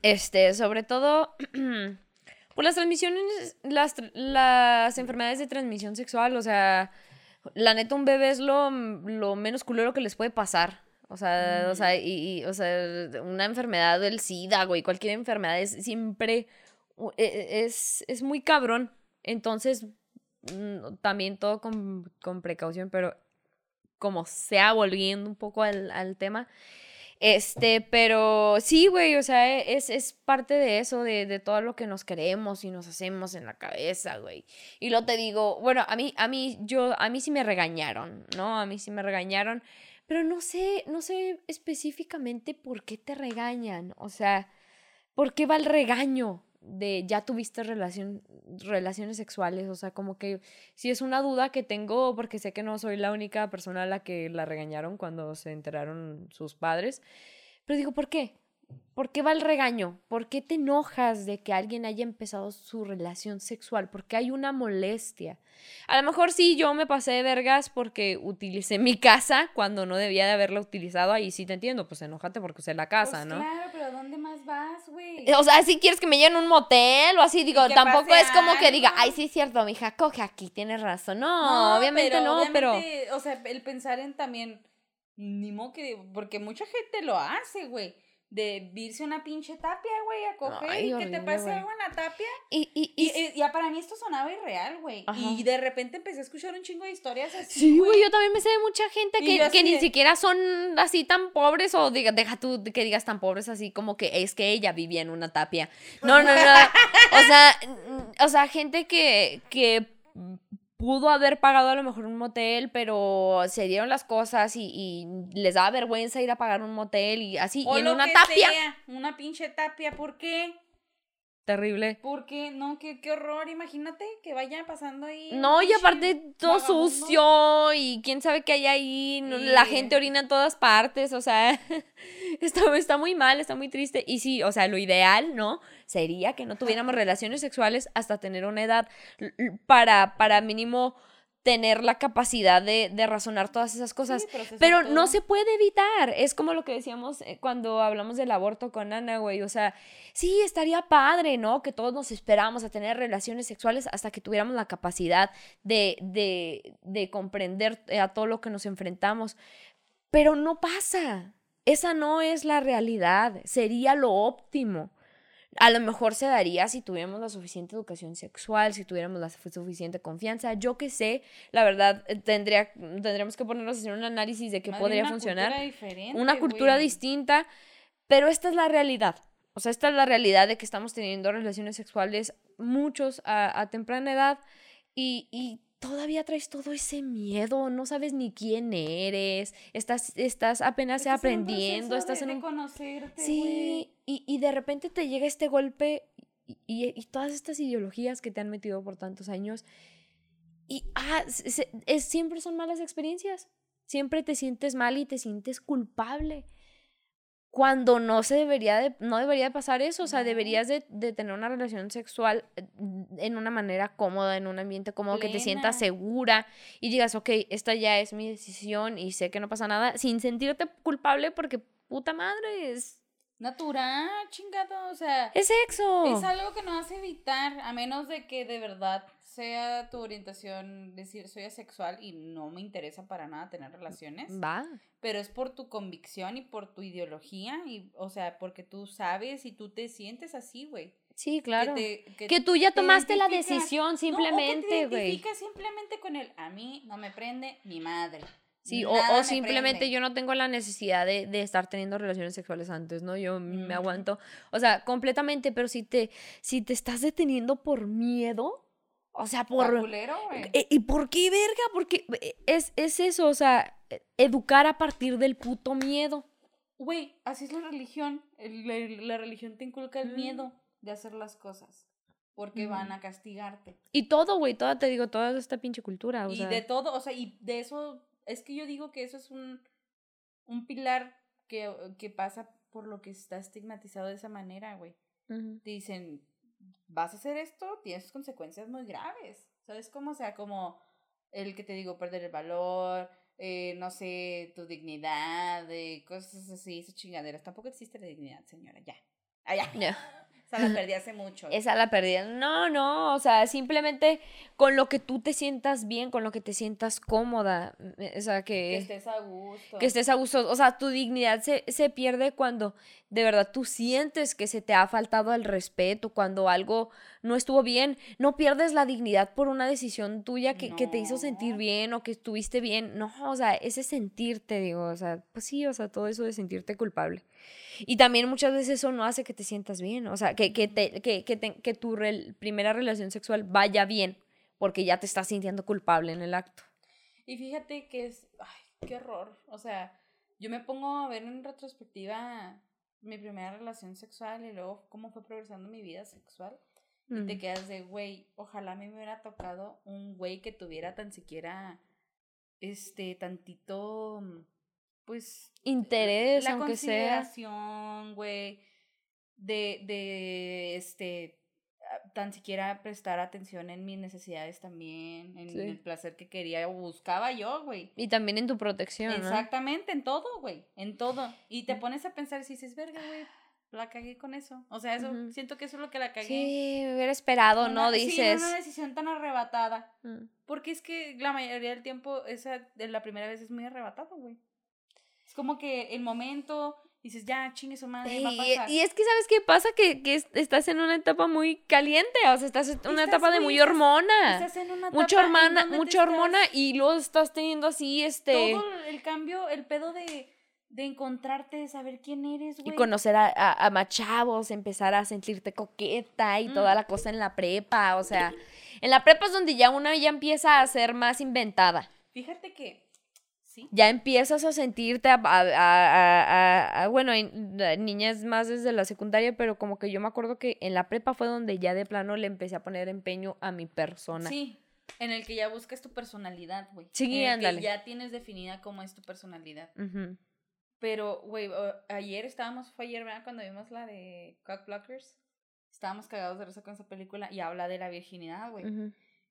Este, sobre todo, <clears throat> por las transmisiones, las, las enfermedades de transmisión sexual, o sea, la neta un bebé es lo, lo menos culero que les puede pasar. O sea, o sea, y, y, o sea, una enfermedad del SIDA, güey, cualquier enfermedad es siempre, e- e- es, es muy cabrón. Entonces, mm, también todo con, con precaución, pero como sea, volviendo un poco al, al tema. Este, pero sí, güey, o sea, es, es parte de eso, de, de todo lo que nos queremos y nos hacemos en la cabeza, güey. Y lo te digo, bueno, a mí, a mí, yo, a mí sí me regañaron, ¿no? A mí sí me regañaron, pero no sé, no sé específicamente por qué te regañan, o sea, ¿por qué va el regaño? de ya tuviste relación, relaciones sexuales, o sea, como que si es una duda que tengo, porque sé que no soy la única persona a la que la regañaron cuando se enteraron sus padres, pero digo, ¿por qué? ¿Por qué va el regaño? ¿Por qué te enojas de que alguien haya empezado su relación sexual? Porque hay una molestia. A lo mejor sí, yo me pasé de vergas porque utilicé mi casa cuando no debía de haberla utilizado. Ahí sí te entiendo, pues enójate porque usé la casa, pues ¿no? claro, pero ¿a dónde más vas, güey? O sea, si quieres que me lleven un motel o así, digo, tampoco es como que diga, algo. ay, sí es cierto, mija, coge aquí, tienes razón. No, obviamente no, pero... obviamente, O sea, el pensar en también, ni modo que, porque mucha gente lo hace, güey. De irse una pinche tapia, güey, a coger Ay, y que te pase algo en la tapia. Y, y, Y, y- ya para mí esto sonaba irreal, güey. Y de repente empecé a escuchar un chingo de historias así. Sí, güey, yo también me sé de mucha gente que, que ni de- siquiera son así tan pobres o diga, deja tú que digas tan pobres así como que es que ella vivía en una tapia. No, no, no. <laughs> o sea, o sea, gente que, que pudo haber pagado a lo mejor un motel, pero se dieron las cosas y, y les daba vergüenza ir a pagar un motel y así, O y en lo una que tapia. sea, una pinche tapia. ¿Por qué? Terrible. ¿Por qué? No, qué, qué horror. Imagínate que vaya pasando ahí. No, y aparte todo vagabundo. sucio y quién sabe qué hay ahí, la gente orina en todas partes, o sea, <laughs> está, está muy mal, está muy triste. Y sí, o sea, lo ideal, ¿no? Sería que no tuviéramos relaciones sexuales hasta tener una edad para, para mínimo tener la capacidad de, de razonar todas esas cosas. Sí, Pero todo. no se puede evitar. Es como lo que decíamos eh, cuando hablamos del aborto con Ana, güey. O sea, sí, estaría padre, ¿no? Que todos nos esperamos a tener relaciones sexuales hasta que tuviéramos la capacidad de, de, de comprender eh, a todo lo que nos enfrentamos. Pero no pasa. Esa no es la realidad. Sería lo óptimo. A lo mejor se daría si tuviéramos la suficiente educación sexual, si tuviéramos la su- suficiente confianza. Yo que sé, la verdad, eh, tendría, tendríamos que ponernos a hacer un análisis de qué bien podría una funcionar cultura diferente, una cultura güey. distinta, pero esta es la realidad. O sea, esta es la realidad de que estamos teniendo relaciones sexuales muchos a, a temprana edad y, y todavía traes todo ese miedo, no sabes ni quién eres, estás, estás apenas Estás en aprendiendo, proceso estás de- en de conocerte, Sí, y, y de repente te llega este golpe y, y- y todas estas ideologías que te han metido por tantos años y ah, se- es, siempre son malas experiencias. Siempre te sientes mal y te sientes culpable. Cuando no se debería de, no debería de pasar eso, o sea, deberías de, de tener una relación sexual eh, en una manera cómoda, en un ambiente cómodo, que te sientas segura y digas, ok, esta ya es mi decisión y sé que no pasa nada, sin sentirte culpable porque puta madre, es, Natural, chingado, o sea, Es sexo. es algo que no vas a evitar, a menos de que de verdad sea tu orientación decir soy asexual y no me interesa para nada tener relaciones, Va. pero es por tu convicción y por tu ideología y o sea, porque tú sabes y tú te sientes así, güey. Sí, claro. Que, te- Que tú ya te tomaste la decisión No, simplemente, güey. identificas simplemente con el a mí no me prende mi madre. Sí, o, o me simplemente prende". yo no tengo la necesidad de, de estar teniendo relaciones sexuales antes, ¿no? Yo me aguanto. O sea, completamente, pero si te, si te estás deteniendo por miedo, o sea, por... culero, güey. Eh, ¿Y por qué, verga? Porque eh, es, es eso, o sea, educar a partir del puto miedo. Güey, así es la religión. El- la, la religión te inculca el Mm. miedo de hacer las cosas. Porque Mm. van a castigarte. Y todo, güey, toda, te digo, toda esta pinche cultura, o y sea... de todo, o sea, y de eso, es que yo digo que eso es un, un pilar que, que pasa por lo que está estigmatizado de esa manera, güey. Te dicen, vas a hacer esto, tienes consecuencias muy graves. ¿Sabes cómo? O sea, como el que te digo, perder el valor, eh, no sé, tu dignidad, eh, cosas así, esas chingaderas. Tampoco existe la dignidad, señora, ya. Ah, ya. Sea, la perdí hace mucho. Esa la pérdida. No, no, o sea, simplemente con lo que tú te sientas bien, con lo que te sientas cómoda, eh, o sea, que estés a gusto. que estés a gusto. O sea, tu dignidad se, se pierde cuando de verdad tú sientes que se te ha faltado el respeto, cuando algo no estuvo bien. No pierdes la dignidad por una decisión tuya que, que te hizo sentir bien o que estuviste bien. No, o sea, ese sentirte, digo, o sea, pues sí, o sea, todo eso de sentirte culpable. Y también muchas veces eso no hace que te sientas bien, o sea, que, que, te, que, que, te- que tu primera relación sexual vaya bien, porque ya te estás sintiendo culpable en el acto. Y fíjate que es, ay, qué horror. O sea, yo me pongo a ver en retrospectiva mi primera relación sexual y luego cómo fue progresando mi vida sexual. Y te Mm. quedas de, güey, ojalá a mí me hubiera tocado un güey que tuviera tan siquiera, este, tantito, mm, pues... Interés, la aunque sea. consideración, güey, de, de, este, ah, tan siquiera prestar atención en mis necesidades también, en Sí. el placer que quería o buscaba yo, güey. Y también en tu protección, ¿no? Exactamente, en todo, güey, en todo. Y te pones a pensar si dices, verga, güey, <sighs> la cagué con eso. O sea, eso, siento que eso es lo que la cagué. Sí, me hubiera esperado, ¿no? Una- sí, Dices. una decisión tan arrebatada. Mm. Porque es que la mayoría del tiempo, esa de la primera vez es muy arrebatado, güey. Es como que el momento, dices, ya, chingue su madre, va a Y, pasar. y es que, ¿sabes qué pasa? Que, que es- estás en una etapa muy caliente, o sea, estás en una Estás, etapa de güey, muy hormona. Estás en una Mucha etapa en hormona, mucha hormona estás- y luego estás teniendo así, este... Todo el cambio, el pedo de, de encontrarte, de saber quién eres, Y güey. conocer a, a, a más chavos, empezar a sentirte coqueta y toda Mm. la cosa en la prepa, o sea, en la prepa es donde ya una ya empieza a ser más inventada. Fíjate que, sí, Ya empiezas a sentirte, a, bueno, en- niñas más desde la secundaria, pero como que yo me acuerdo que en la prepa fue donde ya de plano le empecé a poner empeño a mi persona. sí, en el que ya buscas tu personalidad, güey. Sí, en el que ya tienes definida cómo es tu personalidad. Pero, güey, ayer estábamos, fue ayer, ¿verdad? Cuando vimos la de Cock Blockers. Estábamos cagados de risa con esa película y habla de la virginidad, güey.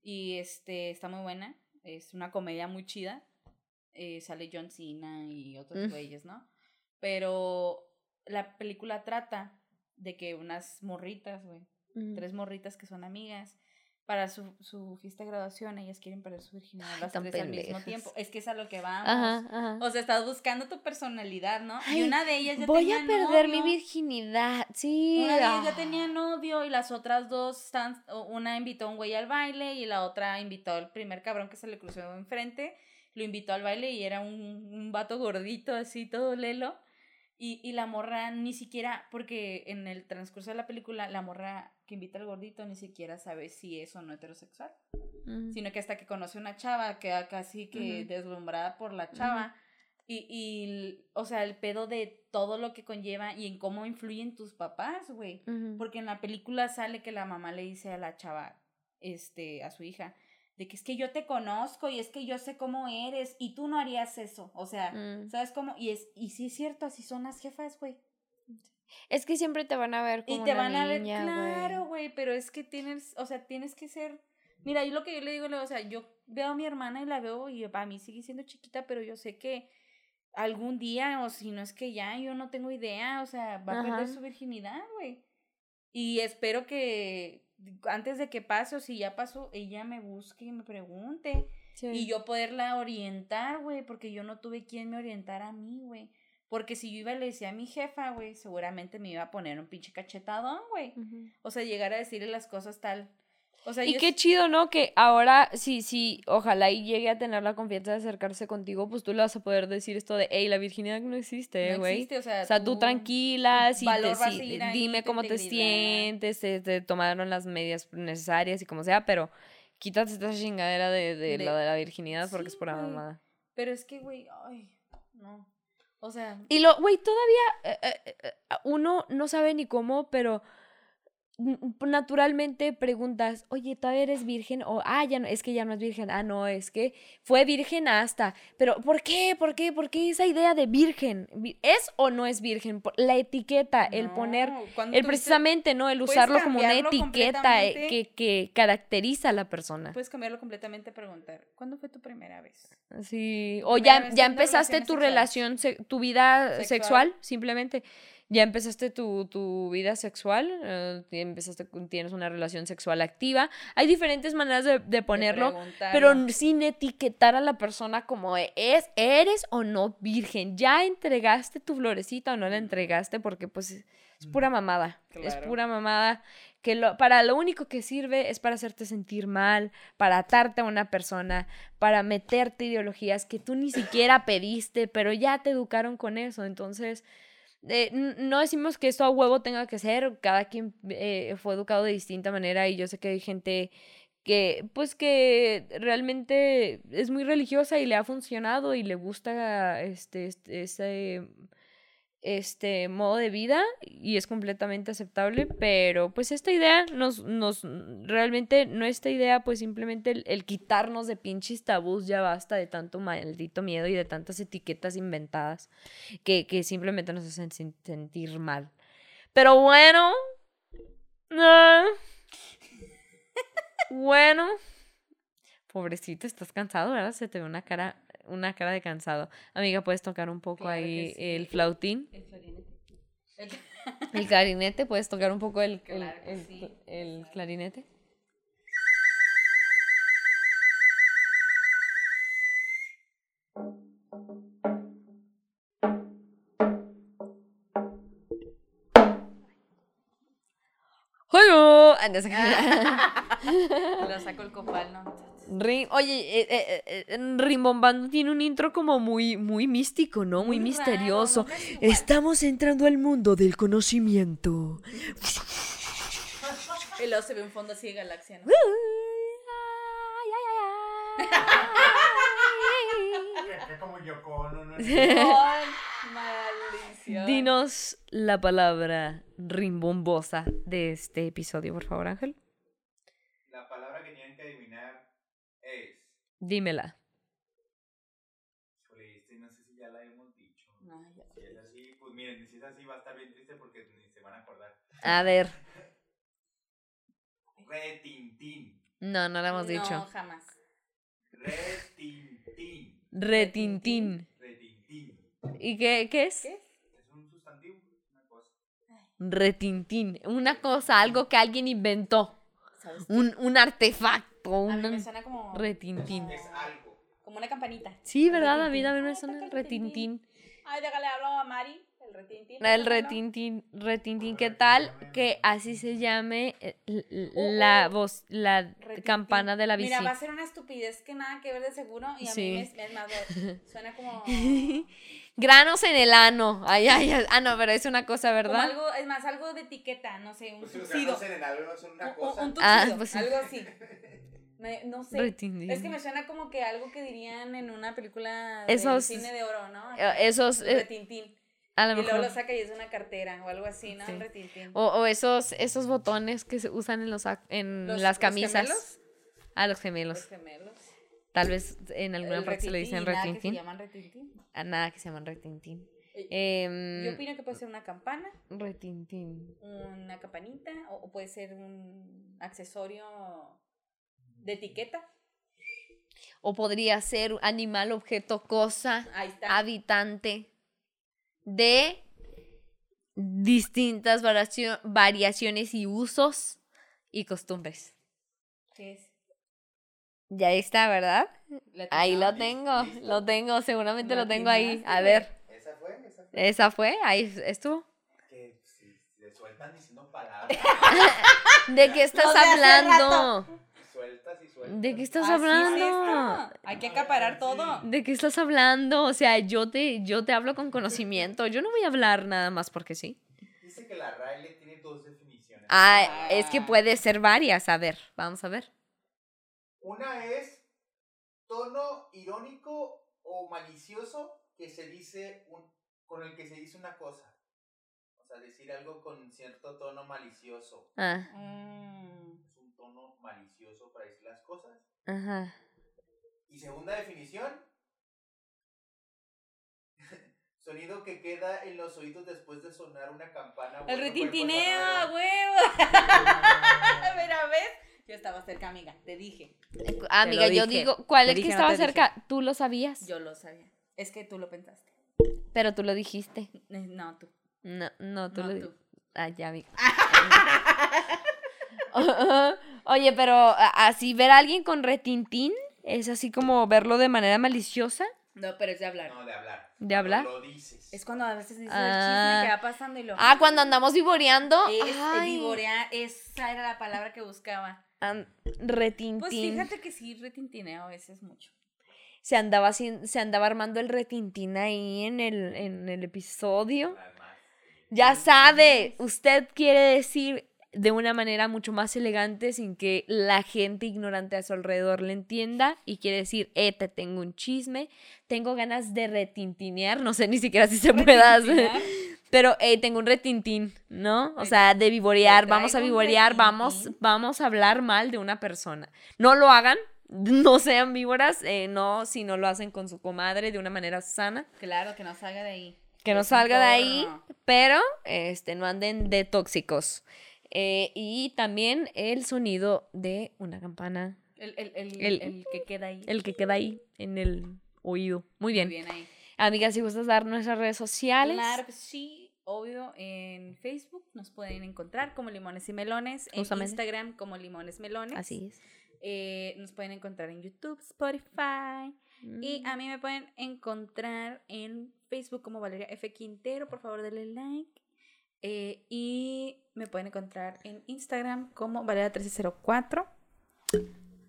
Y este, está muy buena. Es una comedia muy chida. Eh, sale John Cena y otros Mm. güeyes, ¿no? Pero la película trata de que unas morritas, güey, tres morritas que son amigas, para su, su fiesta de graduación, ellas quieren perder su virginidad Ay, las tres al mismo tiempo. Es que es a lo que vamos. Ajá, ajá. O sea, estás buscando tu personalidad, ¿no? Ay, y una de ellas ya Voy tenía a perder mi virginidad. Sí. Una de ellas ya ah. tenía novio y las otras dos están, una invitó a un güey al baile y la otra invitó al primer cabrón que se le cruzó enfrente, lo invitó al baile y era un, un vato gordito así, todo lelo. Y, y la morra ni siquiera, porque en el transcurso de la película, la morra que invita al gordito ni siquiera sabe si es o no heterosexual, Ujú. sino que hasta que conoce una chava queda casi que Ujú. deslumbrada por la chava. Y, y, o sea, el pedo de todo lo que conlleva y en cómo influyen tus papás, güey. Porque en la película sale que la mamá le dice a la chava, este, a su hija, de que es que yo te conozco y es que yo sé cómo eres y tú no harías eso. O sea, Mm. ¿sabes cómo? Y es, y sí es cierto, así son las jefas, güey. Es que siempre te van a ver como Y te una van a ver, claro, güey, pero es que tienes, o sea, tienes que ser. Mira, yo lo que yo le digo, o sea, yo veo a mi hermana y la veo y para mí sigue siendo chiquita, pero yo sé que algún día, o si no es que ya, yo no tengo idea, o sea, va a perder su virginidad, güey. Y espero que antes de que pase, o si ya pasó, ella me busque y me pregunte. Sí. Y yo poderla orientar, güey, porque yo no tuve quien me orientara a mí, güey. Porque si yo iba y le decía a mi jefa, güey, seguramente me iba a poner un pinche cachetadón, güey. O sea, llegar a decirle las cosas tal. O sea, Y qué chido, ¿no? Que ahora, sí, sí, ojalá y llegue a tener la confianza de acercarse contigo, pues tú le vas a poder decir esto de, hey, la virginidad no existe, no güey. existe, o sea, O sea, tú tranquila, tu sí, te- dime cómo te sientes, te, te tomaron las medidas necesarias y como sea, pero quítate esta chingadera de, de De- la de la virginidad porque Sí, es pura mamada. Pero es que, güey, ay, no. O sea, Y lo, güey, todavía eh, eh, eh, uno no sabe ni cómo, pero naturalmente preguntas, oye, ¿todavía eres virgen? O, ah, ya no, es que ya no es virgen. Ah, no, es que fue virgen hasta. Pero, ¿por qué? ¿Por qué? ¿Por qué esa idea de virgen? Vi- ¿Es o no es virgen? La etiqueta, el poner, el precisamente, ¿no? El usarlo como una etiqueta eh, que, que caracteriza a la persona. Puedes cambiarlo completamente a preguntar, ¿cuándo fue tu primera vez? Sí, o ya, ya empezaste tu relación, tu vida Sexual. sexual, simplemente. Ya empezaste tu, tu vida sexual, eh, ti- empezaste, tienes una relación sexual activa. Hay diferentes maneras de, de ponerlo, pero sin etiquetar a la persona como es, eres o no virgen. Ya entregaste tu florecita o no la entregaste porque pues es, es pura mamada. Es pura mamada que lo, para lo único que sirve es para hacerte sentir mal, para atarte a una persona, para meterte ideologías que tú ni siquiera pediste, pero ya te educaron con eso. Entonces, no decimos que esto a huevo tenga que ser, cada quien eh, fue educado de distinta manera y yo sé que hay gente que pues que realmente es muy religiosa y le ha funcionado y le gusta este, este, ese este modo de vida y es completamente aceptable, pero pues esta idea nos, nos realmente no esta idea, pues simplemente el, el quitarnos de pinches tabús ya basta de tanto maldito miedo y de tantas etiquetas inventadas que, que simplemente nos hacen sen- sentir mal. Pero bueno, ah, <laughs> bueno, pobrecito, estás cansado, ¿verdad? Se te ve una cara, una cara de cansado. Amiga, puedes tocar un poco Claro ahí sí. el flautín. El clarinete. El- <laughs> El clarinete, puedes tocar un poco el, Claro el- sí. el clarinete. ¡Hoyo! Ah. <laughs> Lo saco el copal, ¿no? Rim- Oye, eh, eh, eh, eh, Rimbombando tiene un intro como muy, muy místico, ¿no? Muy, Muy raro, misterioso. no es igual. Estamos entrando al mundo del conocimiento. Y luego se ve un fondo así de galaxia, ¿no? Como Yoko ¿no? Dinos la palabra rimbombosa de este episodio, por favor, Ángel. La palabra que tienen que adivinar es. Dímela. Este no sé si ya la hemos dicho. Ay, ya. Si es así, pues miren, si es así va a estar bien triste porque ni se van a acordar. A ver. <laughs> Retintín. No, no lo hemos No, dicho. jamás. Retintín. Retintín. Retintín. ¿Y qué, qué es? ¿Qué? Es un sustantivo, una cosa. Retintín. Una cosa, algo que alguien inventó. Un, un artefacto. A mí me Un suena como... retintín. Es algo. Como una campanita. Sí, ¿verdad? A mí me suena toca el retintín. Ay, déjale hablo a Mari. El retintín. El retintín, retintín, ¿qué tal? Que así se llame eh, l- l- la voz, la Retintín. campana de la bici. Mira, va a ser una estupidez que nada que ver de seguro. Y a Sí. mí me, es más, <laughs> suena como... <laughs> Granos en el ano. Ay, ay, ay. Ah, no, pero es una cosa, Como ¿verdad? algo, es más, algo de etiqueta, no sé, un Pues los tuxido. granos en el algo son una Un, cosa. un Ah, tuxido, pues sí. algo así. Me- no sé. Retintín. Es que me suena como que algo que dirían en una película Esos- de cine de oro, ¿no? Eh, Esos, Un eh, retintín. a Y lo luego mejor. lo saca y es una cartera o algo así, ¿no? Sí. Un retintín. O, o esos, esos botones que se usan en, los, en Los- las los camisas. gemelos, a los gemelos. Los gemelos. Tal vez en alguna parte se le dicen retintín, nada que se llaman retintín. A nada que se llaman retintín. Eh, Em, Yo opino que puede ser una campana, retintín. una campanita, o, o puede ser un accesorio de etiqueta. O podría ser animal, objeto, cosa, Ahí está. habitante de distintas variacio- variaciones y usos y costumbres. ¿Qué es? Ya está, ¿verdad? Ahí lo tengo, <laughs> ¿Listo? lo tengo, seguramente Lo lo tengo ahí. A ver, ¿Esa fue? ¿Esa fue? esa fue, ahí estuvo. Que si le sueltan diciendo palabras. <laughs> ¿De qué estás hablando? sueltas y sueltas. ¿De qué estás Así es hablando? Hay que acaparar todo. ¿De qué estás hablando? O sea, yo te, yo te hablo con conocimiento. Yo no voy a hablar nada más porque sí. Dice que la RAE tiene dos definiciones. Ah, es que puede ser varias. A ver, vamos a ver. Una es tono irónico o malicioso que se dice un, con el que se dice una cosa. O sea, decir algo con cierto tono malicioso. Ah, Mm. Es un tono malicioso para decir las cosas. ajá. Y segunda definición. <laughs> Sonido que queda en los oídos después de sonar una campana. El retintineo, huevo. <laughs> Mira, ¿ves? Yo estaba cerca, amiga. Te dije. Ah, Amiga, yo dije. digo, ¿cuál Te es que dije, no estaba dije. cerca? Tú lo sabías, Yo lo sabía. Es que tú lo pensaste. pero tú lo dijiste. Eh, No, tú. No, no, tú no, lo dijiste. Ah, ya, amiga. <laughs> Oye, pero así ver a alguien con retintín es así como verlo de manera maliciosa, No, pero es de hablar. No, de hablar. de hablar. Lo dices. Es cuando a veces dices Ah. el chisme que va pasando y lo. Ah, cuando andamos vivoreando. Es ay, vivorear, esa era la palabra que buscaba. An- retintín. Pues fíjate que sí, retintineo a veces mucho. se andaba haciendo- se andaba armando el retintín ahí en el, en el episodio. Ya sabe, usted quiere decir de una manera mucho más elegante sin que la gente ignorante a su alrededor le entienda y quiere decir, eh, te tengo un chisme, tengo ganas de retintinear, no sé ni siquiera si se pueda hacer. Pero tengo un retintín, ¿no? O sea, de vivorear, vamos a vivorear, vamos, vamos a hablar mal de una persona. No lo hagan, no sean víboras, eh, no si no lo hacen con su comadre de una manera sana Claro, que no salga de ahí. que no salga de ahí, pero este no anden de tóxicos. Eh, y también el sonido de una campana, El, el, el, El- el que queda ahí. el que queda ahí en el oído. Muy bien. Bien ahí. Amigas, si gustas dar nuestras redes sociales. Claro que sí, obvio. En Facebook nos pueden encontrar como Limones y Melones. En. Instagram como Limones Melones. Así es. Eh, nos pueden encontrar en YouTube, Spotify. Y Mm. a mí me pueden encontrar en Facebook como Valeria F. Quintero. Por favor, denle like. Eh, y me pueden encontrar en Instagram como Valeria1304.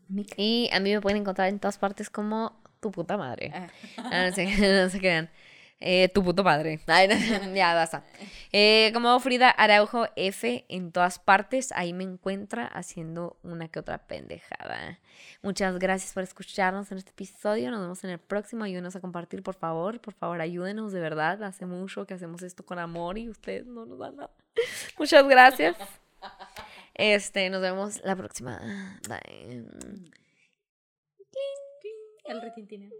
Mica. Y a mí me pueden encontrar en todas partes como tu puta madre. Ah. Ah, no, se, <laughs> no se crean. Eh, tu puto padre. <laughs> Ay, no, <laughs> ya basta. Eh, como Frida Araujo F en todas partes, ahí me encuentra haciendo una que otra pendejada. Muchas gracias por escucharnos en este episodio. Nos vemos en el próximo. Ayúdenos a compartir, por favor. Por favor, ayúdenos de verdad. Hace mucho que hacemos esto con amor y ustedes no nos dan nada. Muchas gracias. Este, nos vemos la próxima. Bye. El retintineo.